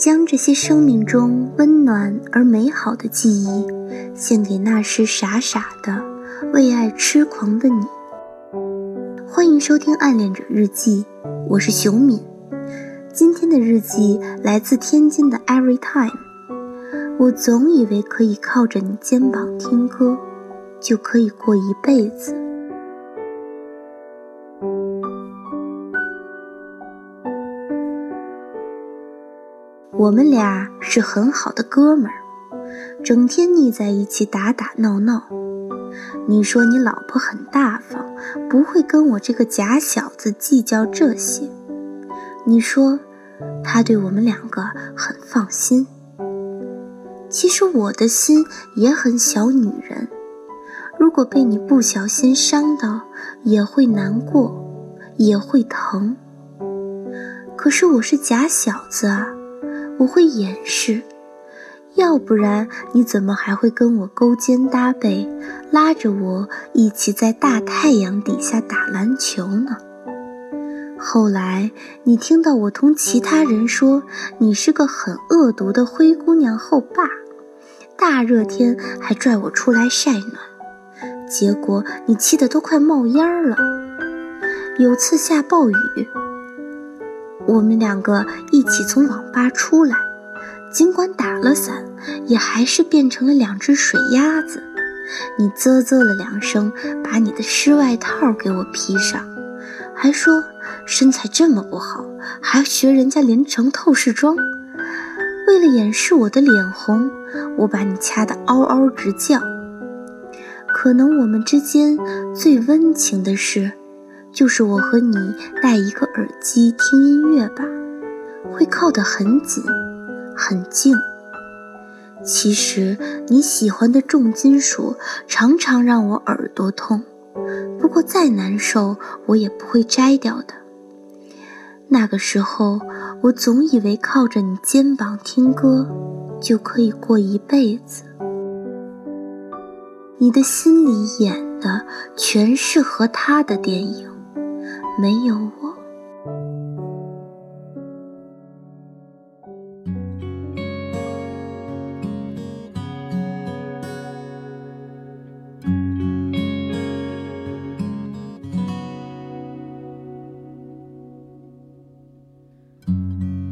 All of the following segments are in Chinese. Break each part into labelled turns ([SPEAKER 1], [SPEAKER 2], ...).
[SPEAKER 1] 将这些生命中温暖而美好的记忆，献给那时傻傻的为爱痴狂的你。欢迎收听《暗恋者日记》，我是熊敏。今天的日记来自天津的 Every Time。我总以为可以靠着你肩膀听歌，就可以过一辈子。我们俩是很好的哥们儿，整天腻在一起打打闹闹。你说你老婆很大方，不会跟我这个假小子计较这些。你说他对我们两个很放心。其实我的心也很小女人，如果被你不小心伤到，也会难过，也会疼。可是我是假小子啊。我会掩饰，要不然你怎么还会跟我勾肩搭背，拉着我一起在大太阳底下打篮球呢？后来你听到我同其他人说你是个很恶毒的灰姑娘后爸，大热天还拽我出来晒暖，结果你气得都快冒烟了。有次下暴雨。我们两个一起从网吧出来，尽管打了伞，也还是变成了两只水鸭子。你啧啧了两声，把你的湿外套给我披上，还说身材这么不好，还学人家连成透视装。为了掩饰我的脸红，我把你掐得嗷嗷直叫。可能我们之间最温情的事。就是我和你戴一个耳机听音乐吧，会靠得很紧，很静。其实你喜欢的重金属常常让我耳朵痛，不过再难受我也不会摘掉的。那个时候，我总以为靠着你肩膀听歌就可以过一辈子。你的心里演的全是和他的电影。没有我，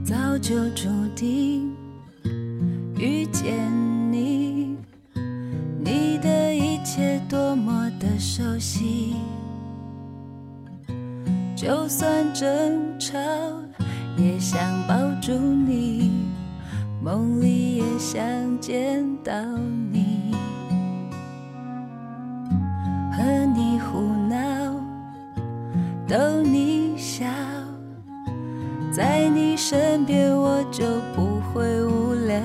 [SPEAKER 2] 早就注定遇见你，你的一切多么的熟悉。就算争吵，也想抱住你，梦里也想见到你，和你胡闹，逗你笑，在你身边我就不会无聊。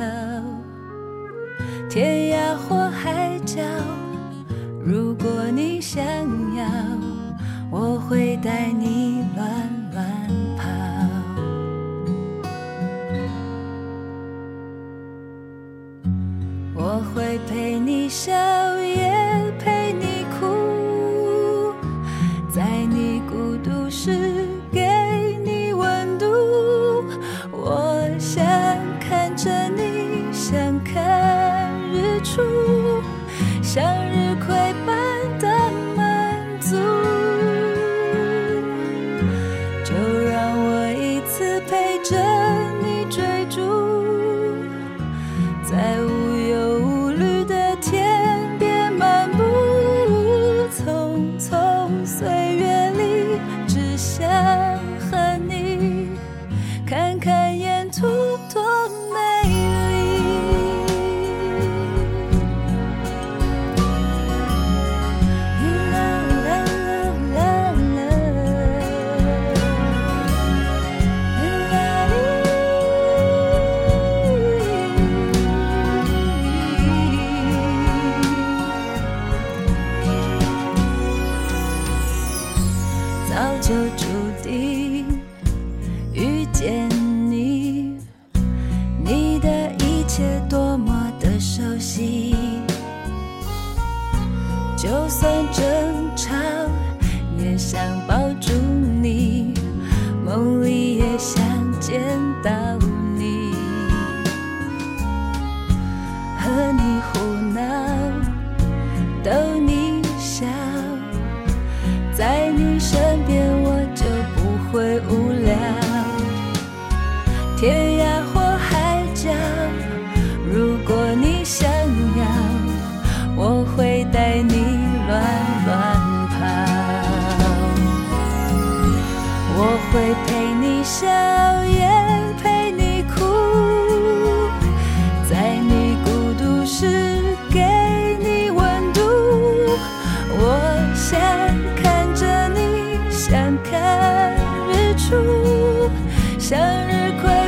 [SPEAKER 2] 天涯或海角，如果你想要。我会带你乱乱跑，我会陪你笑，就注定遇见你，你的一切多么的熟悉，就算争吵也想。向日葵。